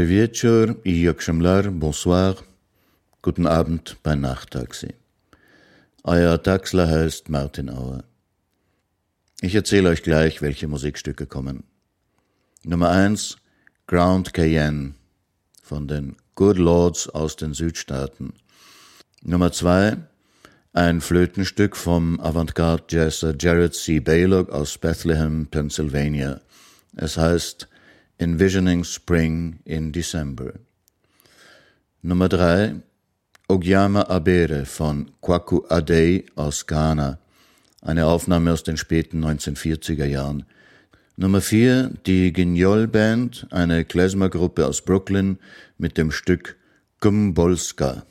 Dobry wieczór i jakşamlar, bonsoir, guten Abend bei Nachttaxi. Euer Taxler heißt Martin Auer. Ich erzähle euch gleich, welche Musikstücke kommen. Nummer eins Ground Cayenne von den Good Lords aus den Südstaaten. Nummer zwei ein Flötenstück vom Avantgarde-Jazzer Jared C. Baylock aus Bethlehem, Pennsylvania. Es heißt Envisioning Spring in December. Nummer drei, Ogyama Abere von Kwaku Adey aus Ghana. Eine Aufnahme aus den späten 1940er Jahren. Nummer vier, die Gignol Band, eine Klezmer-Gruppe aus Brooklyn mit dem Stück Gumbolska.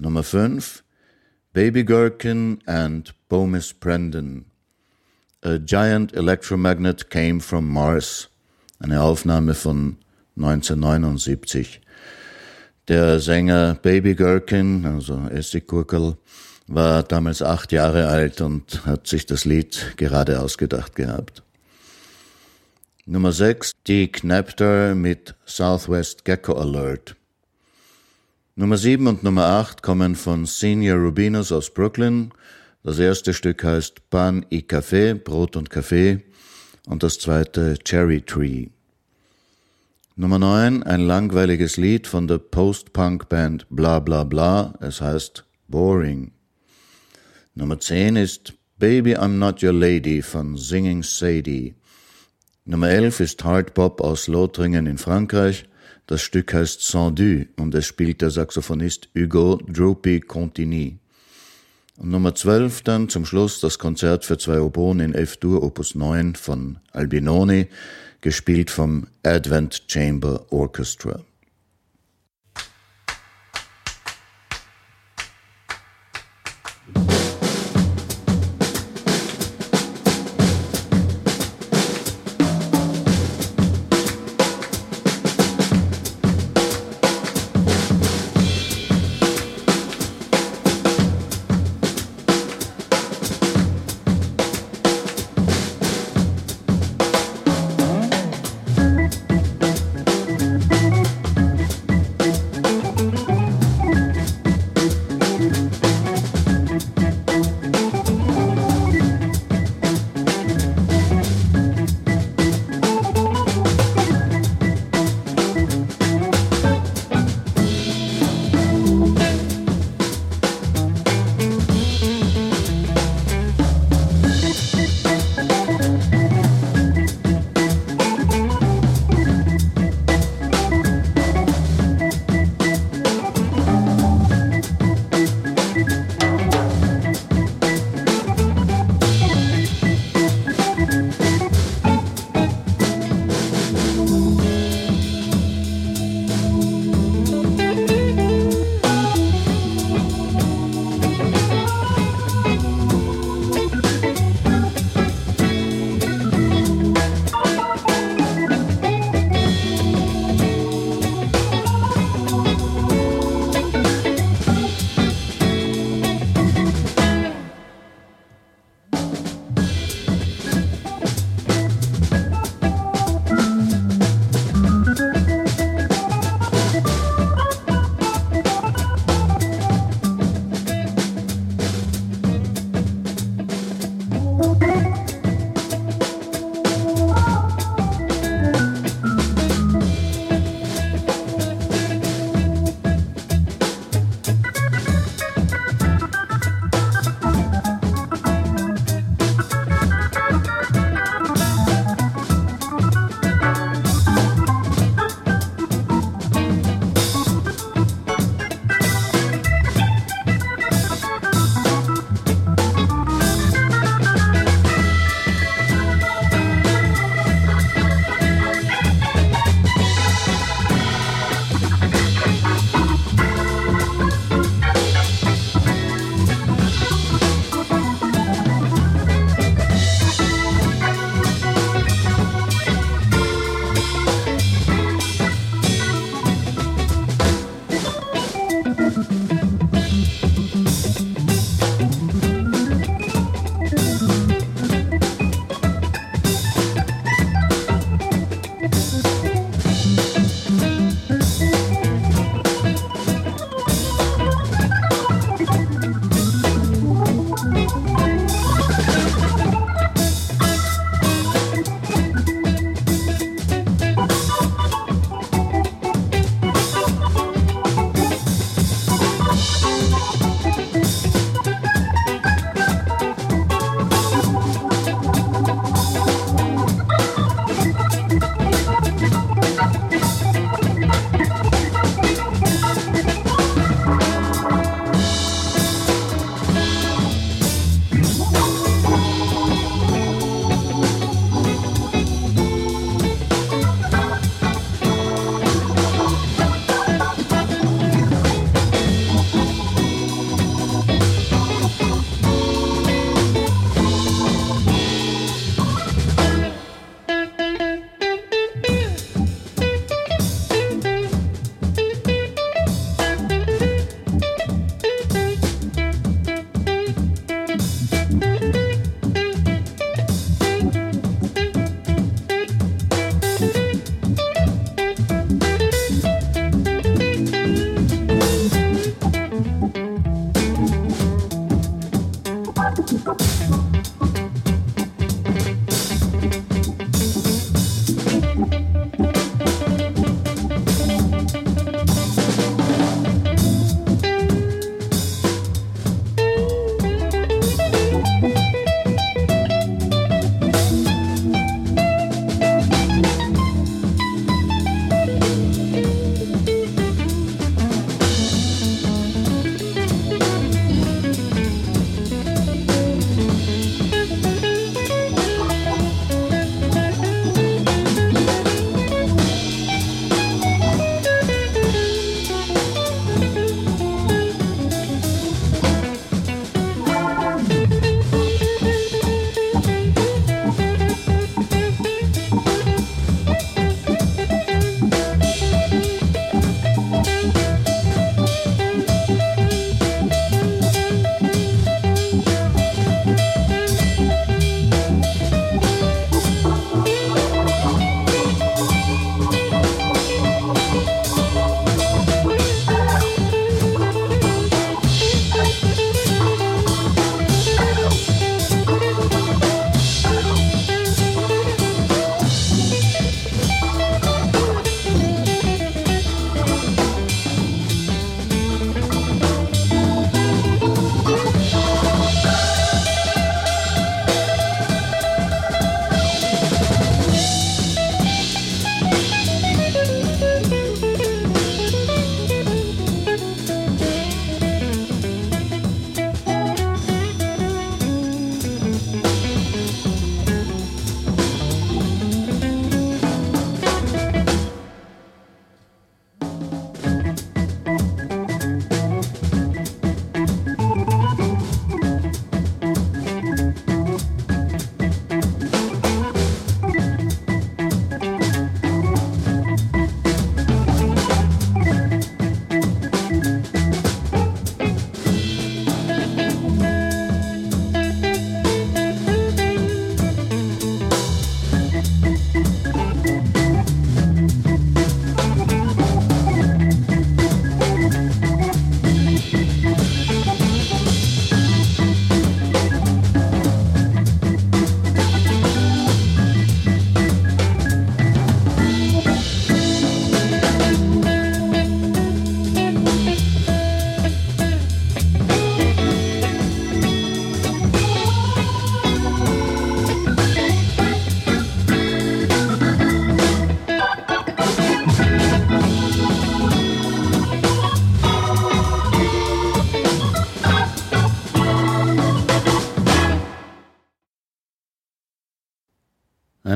Nummer fünf, Baby Gherkin and Bomis Prendon. A giant electromagnet came from Mars eine Aufnahme von 1979. Der Sänger Baby Gherkin, also Essiggurkel, war damals acht Jahre alt und hat sich das Lied gerade ausgedacht gehabt. Nummer 6, die Knapter mit Southwest Gecko Alert. Nummer 7 und Nummer 8 kommen von Senior Rubinos aus Brooklyn. Das erste Stück heißt Pan y Café, Brot und Kaffee und das zweite Cherry Tree. Nummer 9, ein langweiliges Lied von der Post-Punk-Band Bla Bla Bla, es heißt Boring. Nummer 10 ist Baby I'm Not Your Lady von Singing Sadie. Nummer 11 ist Hard Pop aus Lothringen in Frankreich. Das Stück heißt Sans Du und es spielt der Saxophonist Hugo Droopy Contigny. Und Nummer 12 dann zum Schluss das Konzert für zwei Oboen in F-Dur Opus 9 von Albinoni, gespielt vom Advent Chamber Orchestra.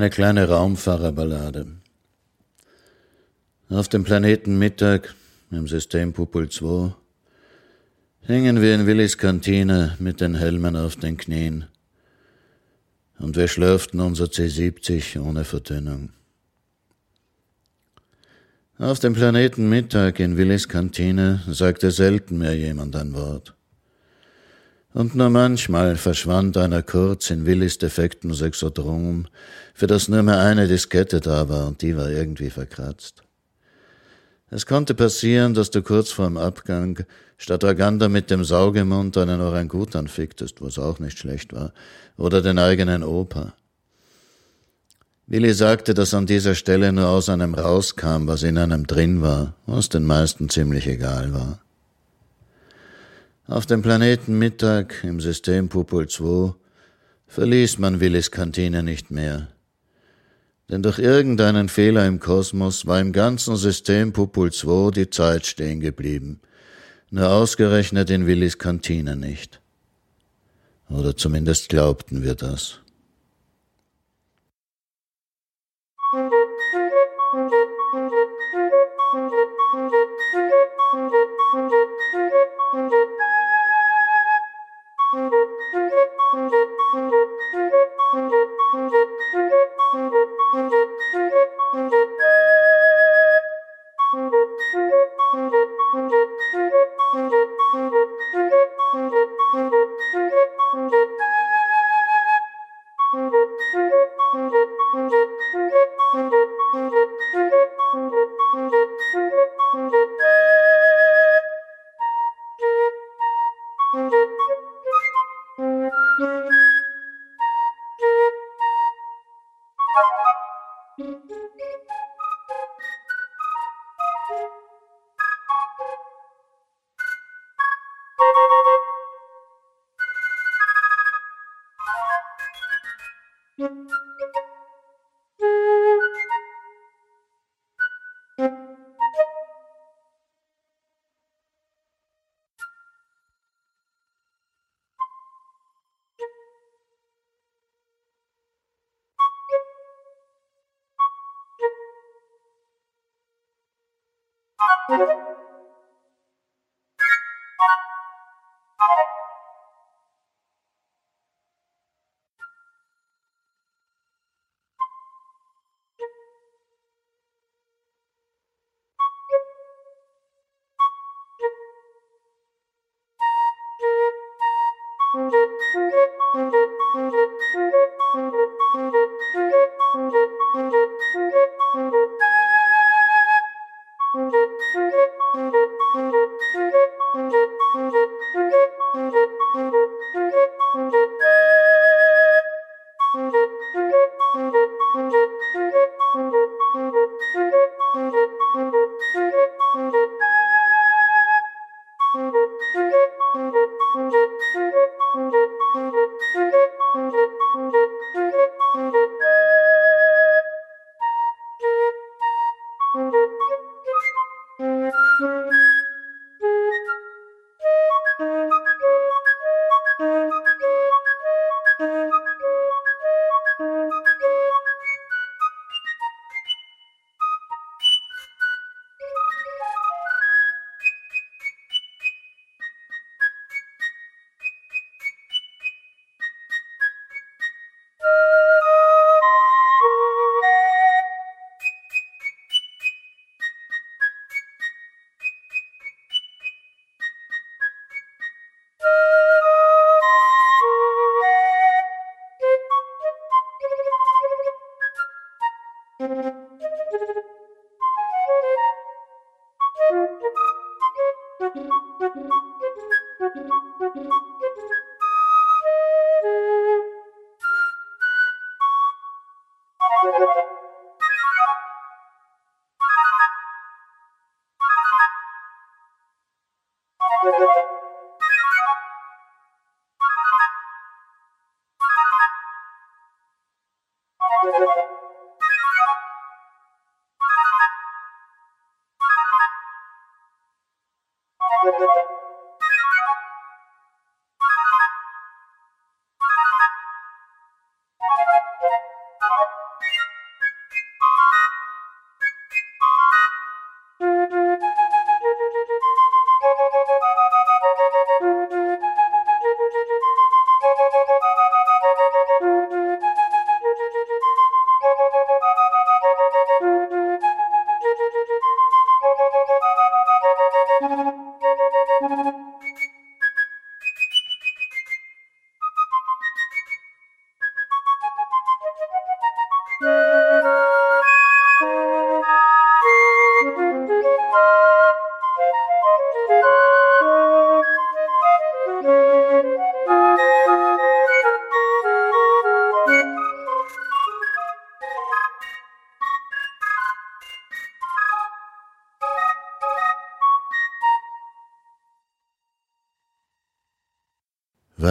Eine kleine Raumfahrerballade. Auf dem Planeten Mittag im System Pupul 2 hingen wir in Willis Kantine mit den Helmen auf den Knien und wir schlürften unser C70 ohne Verdünnung. Auf dem Planeten Mittag in Willis Kantine sagte selten mehr jemand ein Wort. Und nur manchmal verschwand einer kurz in Willis defektem Sexodrom, für das nur mehr eine Diskette da war und die war irgendwie verkratzt. Es konnte passieren, dass du kurz vorm Abgang statt Aganda mit dem Saugemund einen Orangutan ficktest, was auch nicht schlecht war, oder den eigenen Opa. Willi sagte, dass an dieser Stelle nur aus einem rauskam, was in einem drin war, was den meisten ziemlich egal war. Auf dem Planeten Mittag im System Pupul 2 verließ man Willis Kantine nicht mehr denn durch irgendeinen Fehler im Kosmos war im ganzen System Pupul 2 die Zeit stehen geblieben, nur ausgerechnet in Willis Kantine nicht. Oder zumindest glaubten wir das.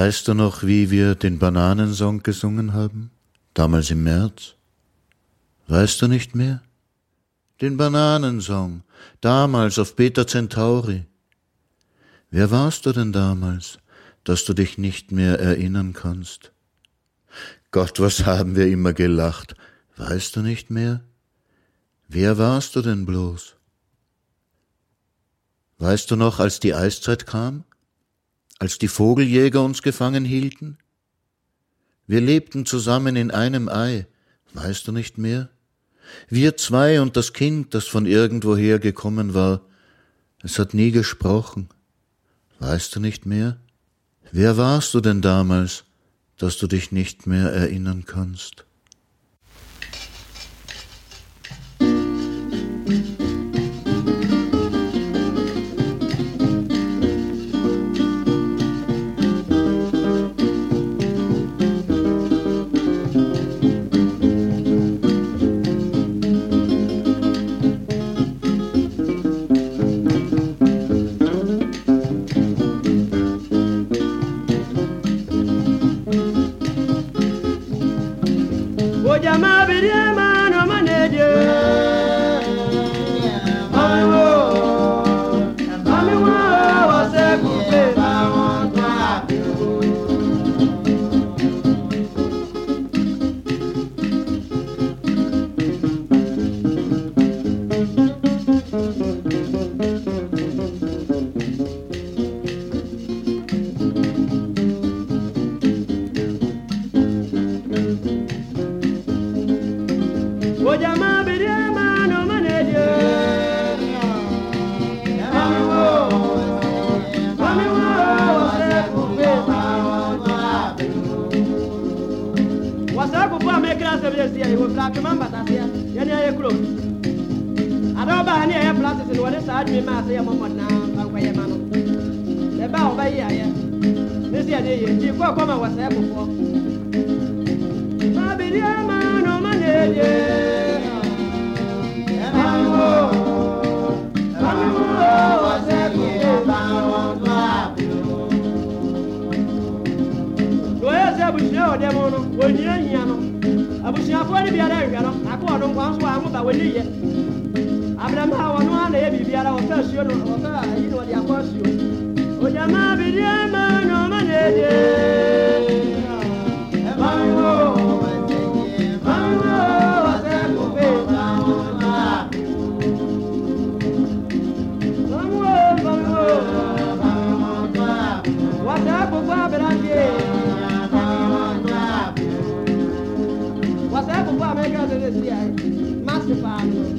Weißt du noch, wie wir den Bananensong gesungen haben? Damals im März? Weißt du nicht mehr? Den Bananensong, damals auf Peter Centauri. Wer warst du denn damals, dass du dich nicht mehr erinnern kannst? Gott, was haben wir immer gelacht. Weißt du nicht mehr? Wer warst du denn bloß? Weißt du noch, als die Eiszeit kam? Als die Vogeljäger uns gefangen hielten? Wir lebten zusammen in einem Ei, weißt du nicht mehr? Wir zwei und das Kind, das von irgendwoher gekommen war, es hat nie gesprochen. Weißt du nicht mehr? Wer warst du denn damals, dass du dich nicht mehr erinnern kannst? akɔɔ do nkwan so a ho ba w'ani yɛ abirama a wɔn ho ana yɛ biribiara wɔfɛ asuo no wɔfɛ ayi na wɔde akɔ asuo onyama bidiɛ ma nyɔma na edie. God, this year. Master Father.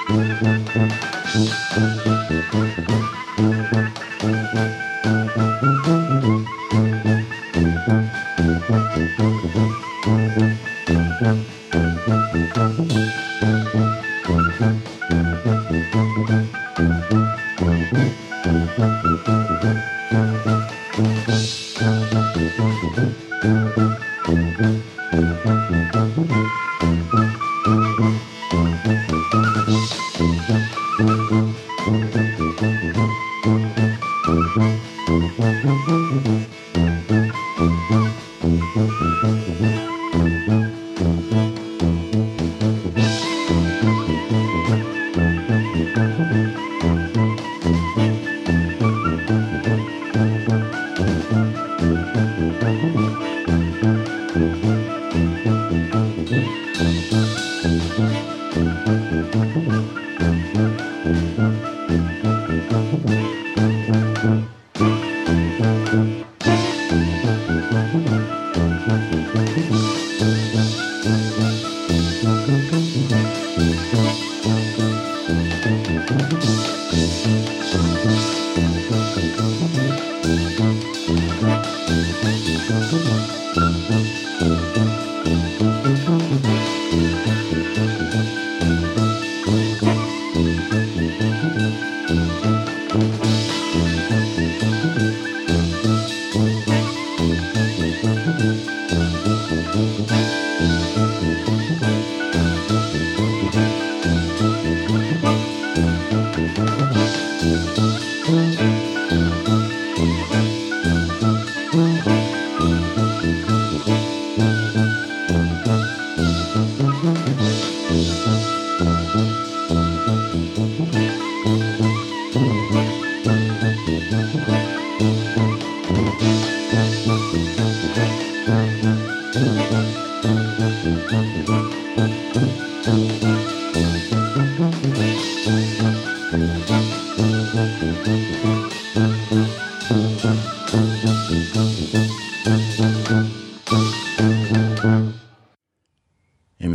Thank you. Im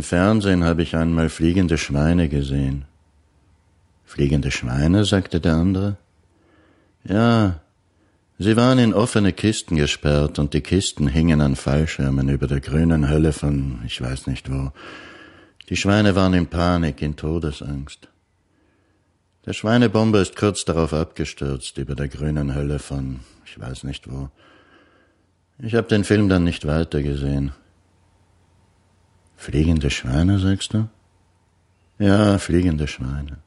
Fernsehen habe ich einmal fliegende Schweine gesehen. Fliegende Schweine, sagte der andere. Ja, sie waren in offene Kisten gesperrt und die Kisten hingen an Fallschirmen über der grünen Hölle von ich weiß nicht wo. Die Schweine waren in Panik, in Todesangst. Der Schweinebomber ist kurz darauf abgestürzt über der grünen Hölle von ich weiß nicht wo. Ich habe den Film dann nicht weiter gesehen. Fliegende Schweine, sagst du? Ja, fliegende Schweine.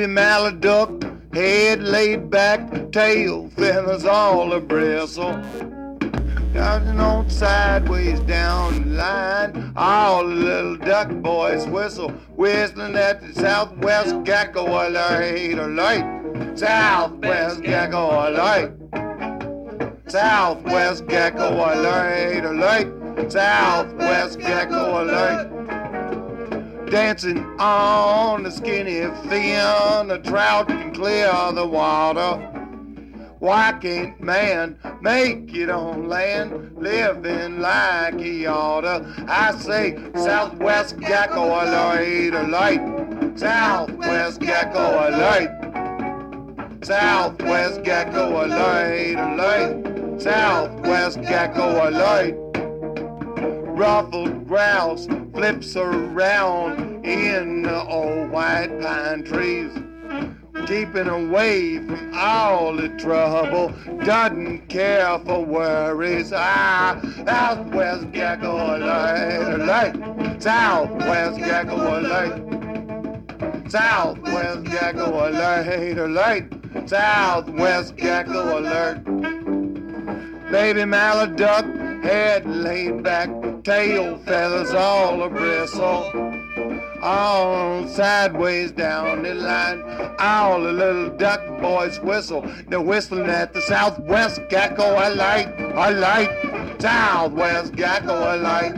Baby Maladuck, head laid back, tail feathers all a bristle. Dodging on sideways down the line, all the little duck boys whistle, whistling at the southwest gecko alert, alert, southwest gecko alert, southwest gecko alert, alert, southwest gecko alert dancing on the skinny fin. The trout can clear the water. Why can't man make it on land, living like he oughta? I say, Southwest Gecko alert, alert. Southwest Gecko alert. Southwest Gecko alert, alert. Southwest Gecko alert ruffled grouse flips around in the old white pine trees. Keeping away from all the trouble, doesn't care for worries. Ah, Southwest Gecko alert, alert. Southwest Gecko alert. Southwest Gecko alert, alert. Southwest Gecko alert. Baby Maladuck, head laid back, tail feathers all a bristle. All sideways down the line, all the little duck boys whistle. They're whistling at the southwest gecko. I like, I like, southwest gecko. I like,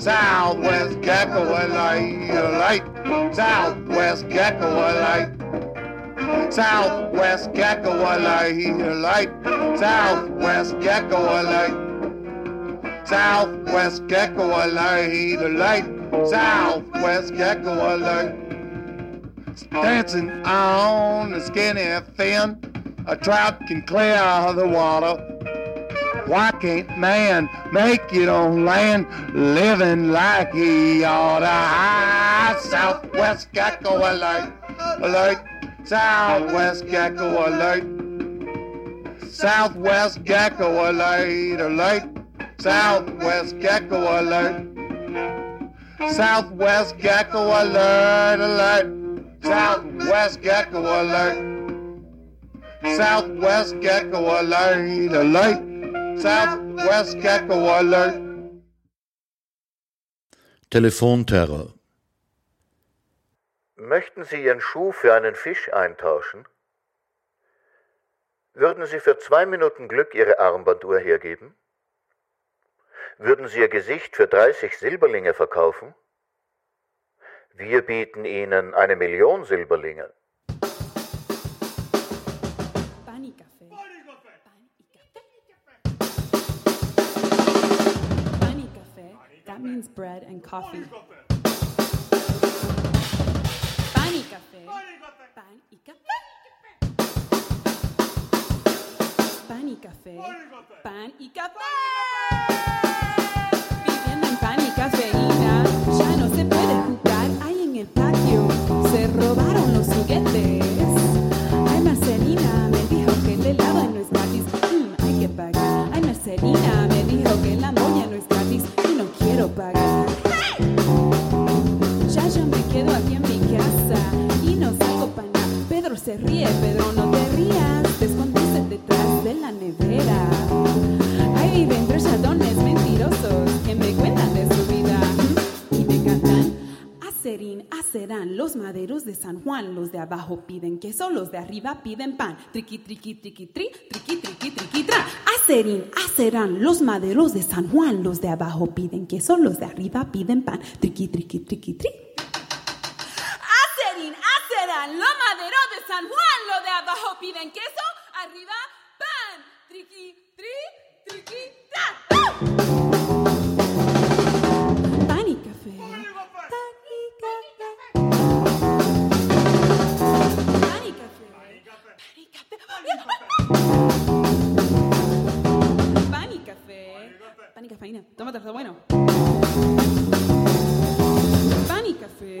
southwest gecko. I like, I like, southwest gecko. I like. Southwest gecko alert, alert. Southwest gecko alert. Southwest gecko alert, alert. Southwest gecko alert. Dancing on the skinny fin, a trout can clear the water. Why can't man make it on land, living like he oughta? Southwest gecko alert, alert. Southwest Gecko alert. Southwest Gecko alert, alert. Southwest Gecko alert. Southwest Gecko alert, alert. Southwest Gecko alert. Southwest Gecko alert, alert. Southwest Gecko alert. Telefonterror. Möchten Sie Ihren Schuh für einen Fisch eintauschen? Würden Sie für zwei Minuten Glück Ihre Armbanduhr hergeben? Würden Sie Ihr Gesicht für 30 Silberlinge verkaufen? Wir bieten Ihnen eine Million Silberlinge. That means bread and coffee. Pani café. Pan y café. Pan y café. Pan y café. Pan y cafeína. Ya no se puede jugar ahí en el patio. Se robaron los juguetes. Ay, Marcelina me dijo que el helado no es gratis. Mm, hay que pagar. Ay, Marcelina me dijo que la moña no es gratis. Y no quiero pagar. Ya yo me quedo aquí en mi casa y no salgo para nada. Pedro se ríe, Pedro no te rías, te escondes detrás de la nevera. Acerín, acerán, los maderos de San Juan, los de abajo piden queso, los de arriba piden pan. Triqui, triqui, triqui, tri, triqui, triqui, triqui, tra. Acerín, acerán, los maderos de San Juan, los de abajo piden queso, los de arriba piden pan. Triqui, triqui, triqui, tri. Acerín, acerán, los maderos de San Juan, los de abajo piden queso, arriba pan. Triqui, tri, triqui, tra. Pan Pan y café. Pan y cafeína. Tómate, bueno. Pan y café.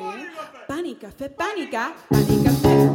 Pan y café. Pan. Pan y café.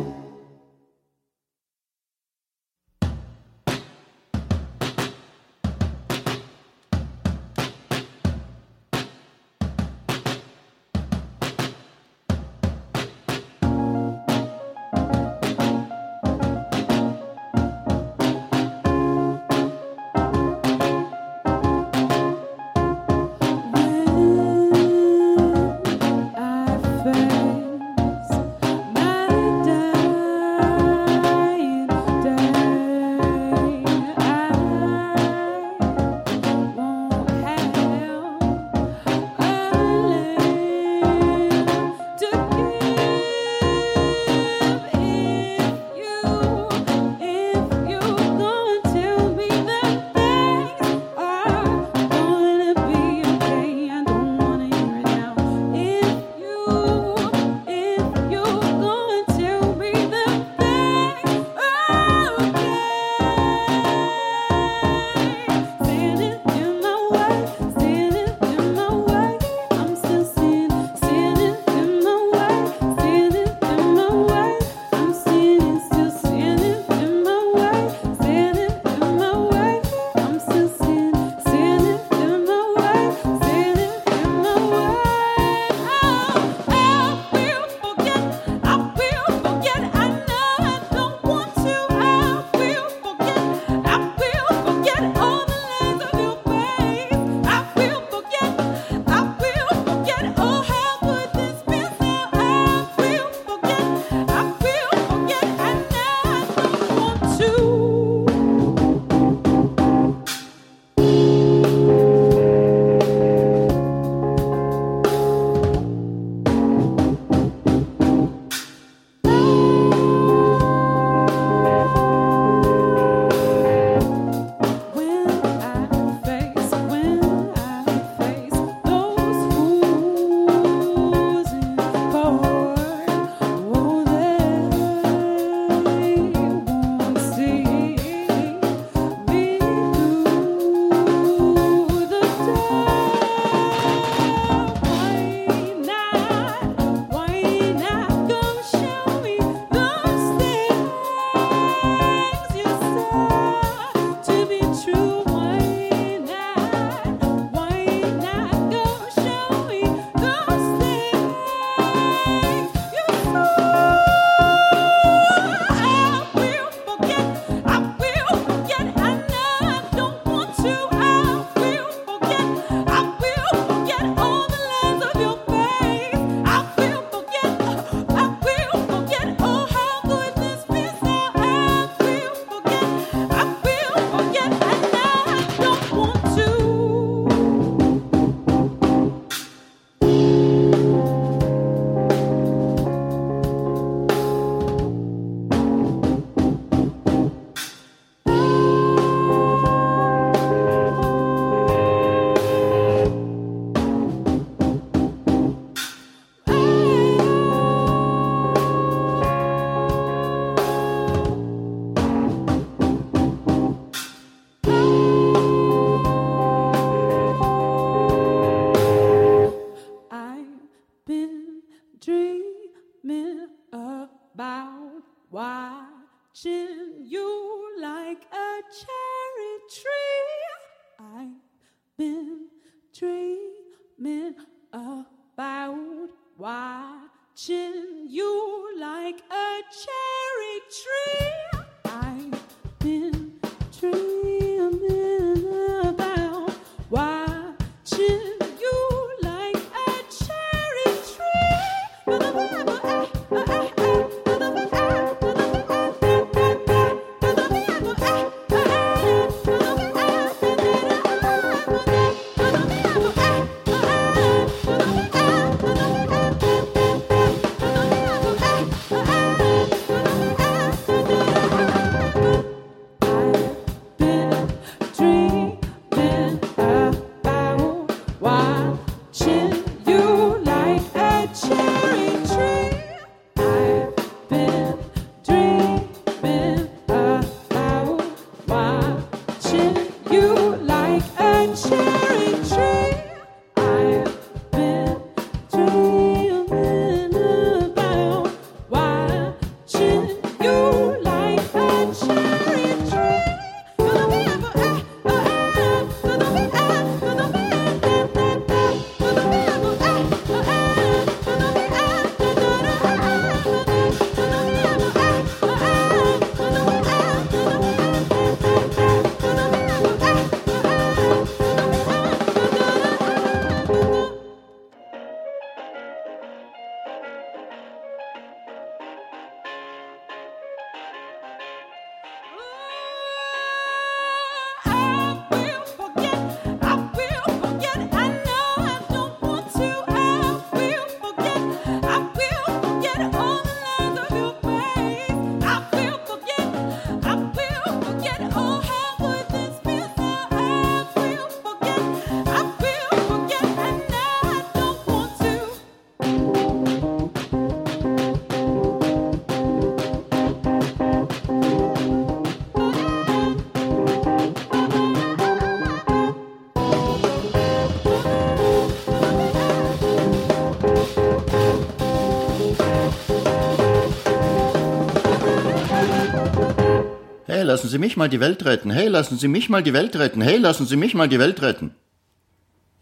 Hey, lassen Sie mich mal die Welt retten. Hey, lassen Sie mich mal die Welt retten. Hey, lassen Sie mich mal die Welt retten.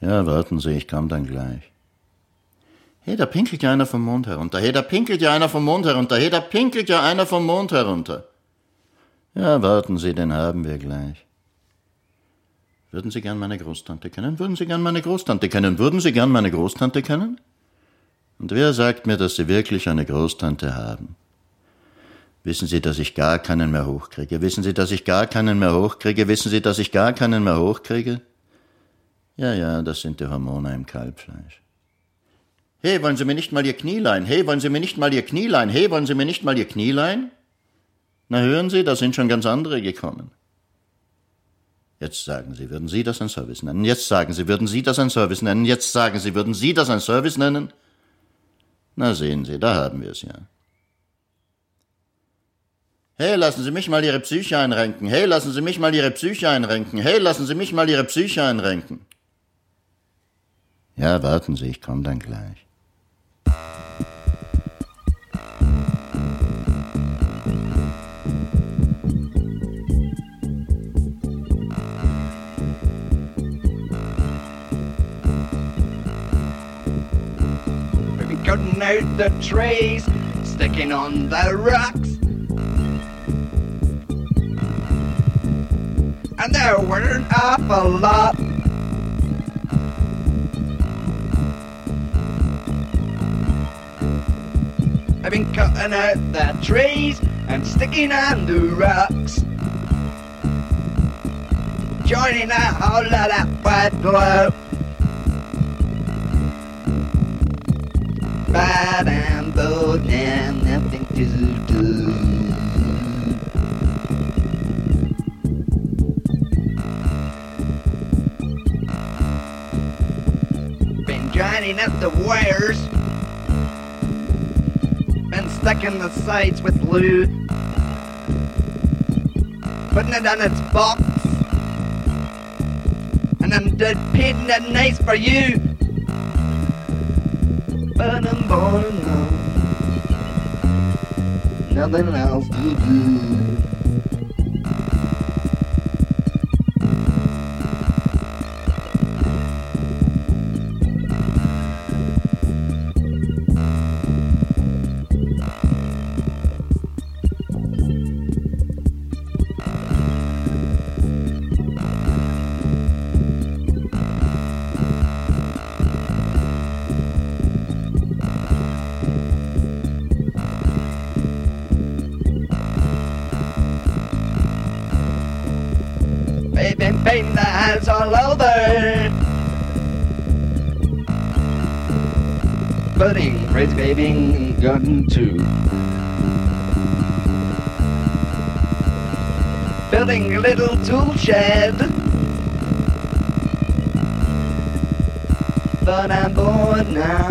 Ja, warten Sie, ich komm dann gleich. Hey, da pinkelt ja einer vom Mond herunter. Hey, da pinkelt ja einer vom Mond herunter. Hey, da pinkelt ja einer vom Mond herunter. Ja, warten Sie, den haben wir gleich. Würden Sie gern meine Großtante kennen? Würden Sie gern meine Großtante kennen? Würden Sie gern meine Großtante kennen? Und wer sagt mir, dass Sie wirklich eine Großtante haben? Wissen Sie, dass ich gar keinen mehr hochkriege? Wissen Sie, dass ich gar keinen mehr hochkriege? Wissen Sie, dass ich gar keinen mehr hochkriege? Ja, ja, das sind die Hormone im Kalbfleisch. Hey, wollen Sie mir nicht mal Ihr Knie leihen? Hey, wollen Sie mir nicht mal Ihr Knie leihen? Hey, wollen Sie mir nicht mal Ihr Knie leihen? Na hören Sie, da sind schon ganz andere gekommen. Jetzt sagen Sie, würden Sie das ein Service nennen? Jetzt sagen Sie, würden Sie das ein Service nennen? Jetzt sagen Sie, würden Sie das ein Service nennen? Na sehen Sie, da haben wir es ja. Hey, lassen Sie mich mal Ihre Psyche einrenken. Hey, lassen Sie mich mal Ihre Psyche einrenken. Hey, lassen Sie mich mal Ihre Psyche einrenken. Ja, warten Sie, ich komme dann gleich. cutting out the trees, sticking on the rocks. And there were an awful lot. I've been cutting out the trees and sticking on the rocks. Joining a whole lot of white glow. Bad and bold and nothing to do. Up the wires and sticking the sides with glue. Putting it on its box. And I'm did painting it nice for you. But I'm born now. Nothing else to do. Crazy baby, garden too. Building a little tool shed. But I'm bored now.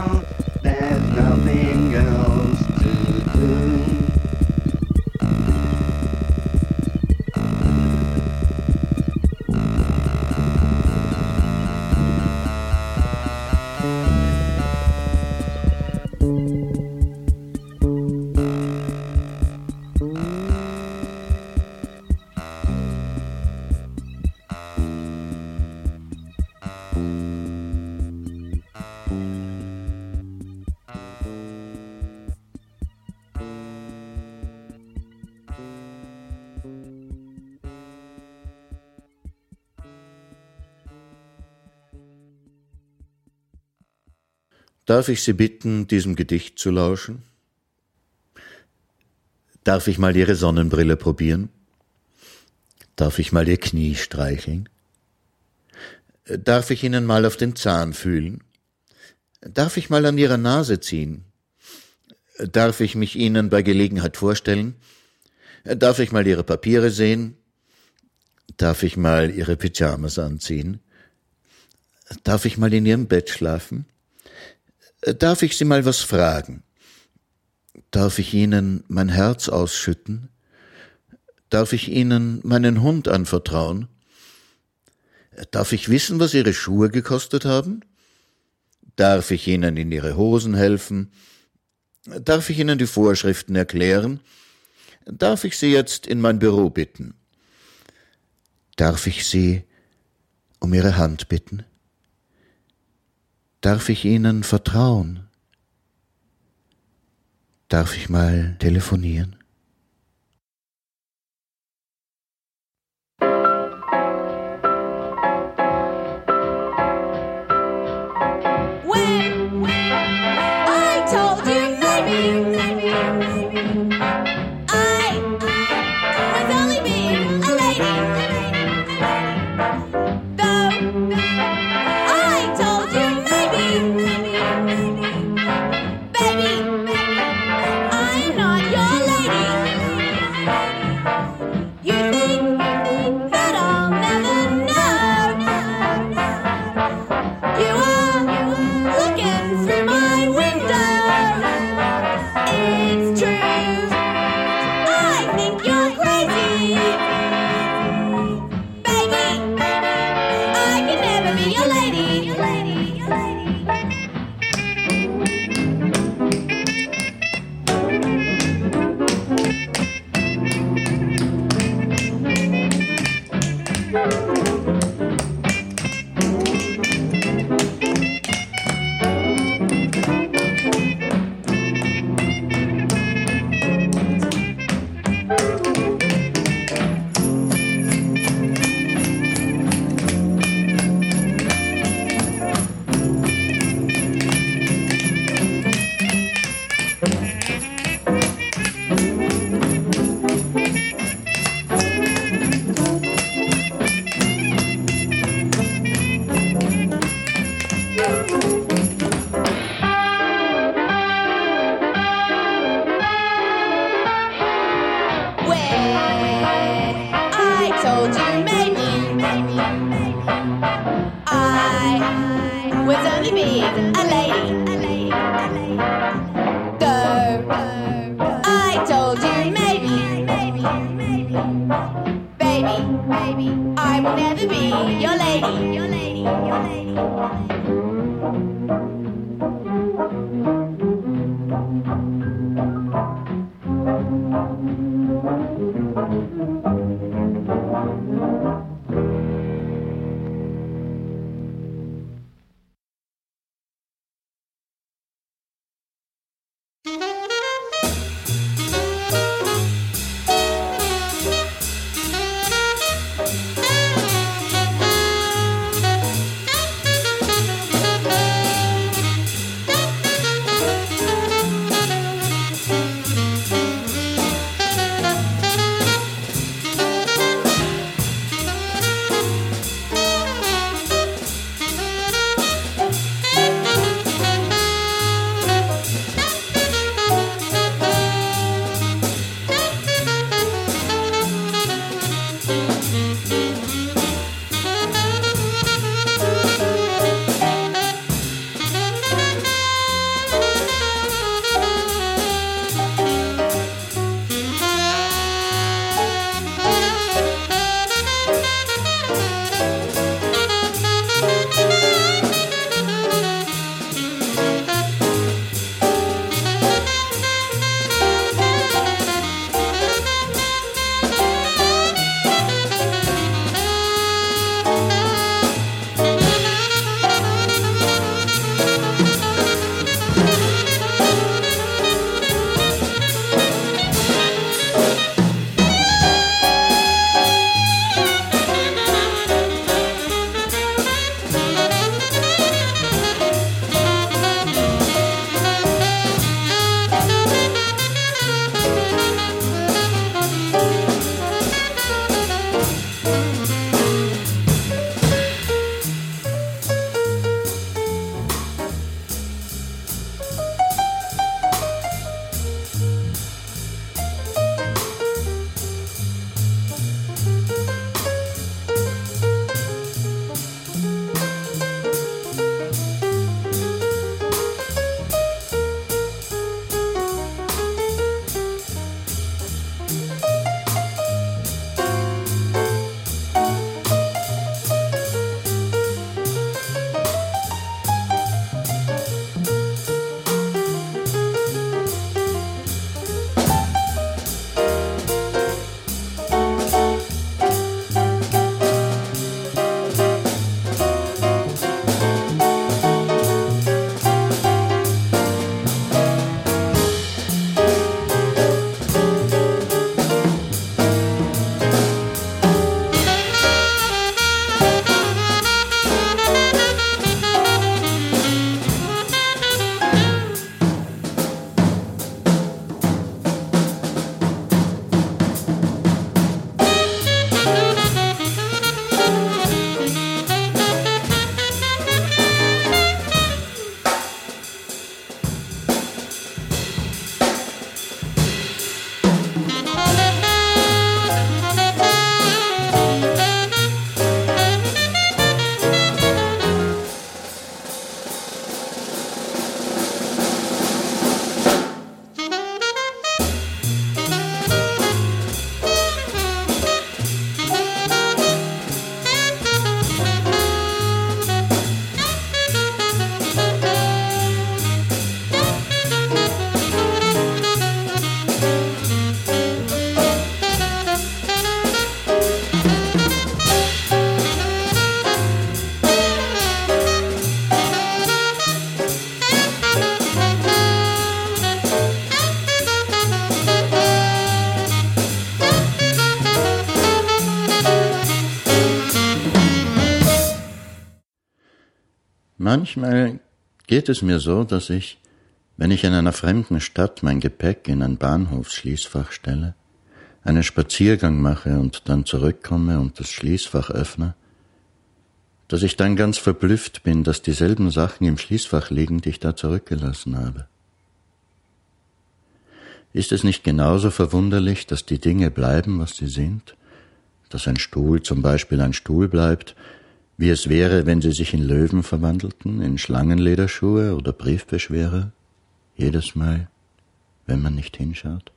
Darf ich Sie bitten, diesem Gedicht zu lauschen? Darf ich mal Ihre Sonnenbrille probieren? Darf ich mal Ihr Knie streicheln? Darf ich Ihnen mal auf den Zahn fühlen? Darf ich mal an Ihrer Nase ziehen? Darf ich mich Ihnen bei Gelegenheit vorstellen? Darf ich mal Ihre Papiere sehen? Darf ich mal Ihre Pyjamas anziehen? Darf ich mal in Ihrem Bett schlafen? Darf ich Sie mal was fragen? Darf ich Ihnen mein Herz ausschütten? Darf ich Ihnen meinen Hund anvertrauen? Darf ich wissen, was Ihre Schuhe gekostet haben? Darf ich Ihnen in Ihre Hosen helfen? Darf ich Ihnen die Vorschriften erklären? Darf ich Sie jetzt in mein Büro bitten? Darf ich Sie um Ihre Hand bitten? Darf ich Ihnen vertrauen? Darf ich mal telefonieren? Manchmal geht es mir so, dass ich, wenn ich in einer fremden Stadt mein Gepäck in ein Bahnhofsschließfach stelle, einen Spaziergang mache und dann zurückkomme und das Schließfach öffne, dass ich dann ganz verblüfft bin, dass dieselben Sachen im Schließfach liegen, die ich da zurückgelassen habe. Ist es nicht genauso verwunderlich, dass die Dinge bleiben, was sie sind? Dass ein Stuhl zum Beispiel ein Stuhl bleibt, wie es wäre, wenn sie sich in Löwen verwandelten, in Schlangenlederschuhe oder Briefbeschwerer, jedes Mal, wenn man nicht hinschaut?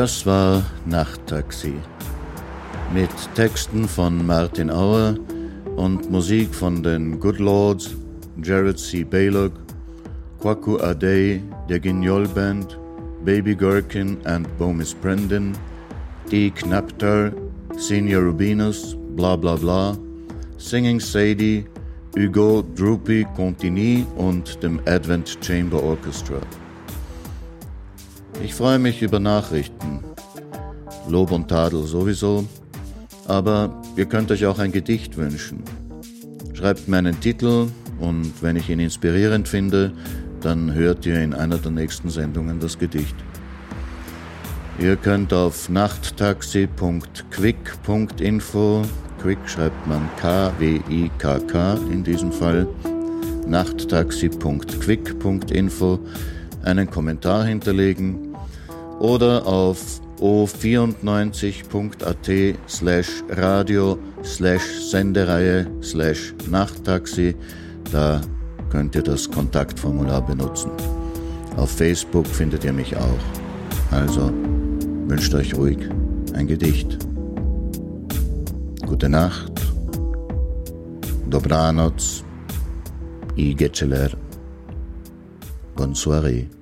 Das war Nachttaxi. Mit Texten von Martin Auer und Musik von den Good Lords, Jared C. Baylock Kwaku Adey, der Guignol Band, Baby Gherkin and Bomis Brendan, D. Knapter, Senior Rubinus, bla bla bla, Singing Sadie, Hugo Droopy Contini und dem Advent Chamber Orchestra. Ich freue mich über Nachrichten, Lob und Tadel sowieso, aber ihr könnt euch auch ein Gedicht wünschen. Schreibt mir einen Titel und wenn ich ihn inspirierend finde, dann hört ihr in einer der nächsten Sendungen das Gedicht. Ihr könnt auf nachttaxi.quick.info, Quick schreibt man K-W-I-K-K in diesem Fall, nachttaxi.quick.info einen Kommentar hinterlegen oder auf o94.at slash radio slash Sendereihe slash Nachttaxi. Da könnt ihr das Kontaktformular benutzen. Auf Facebook findet ihr mich auch. Also wünscht euch ruhig ein Gedicht. Gute Nacht, dobranoc i geceler. Bonne.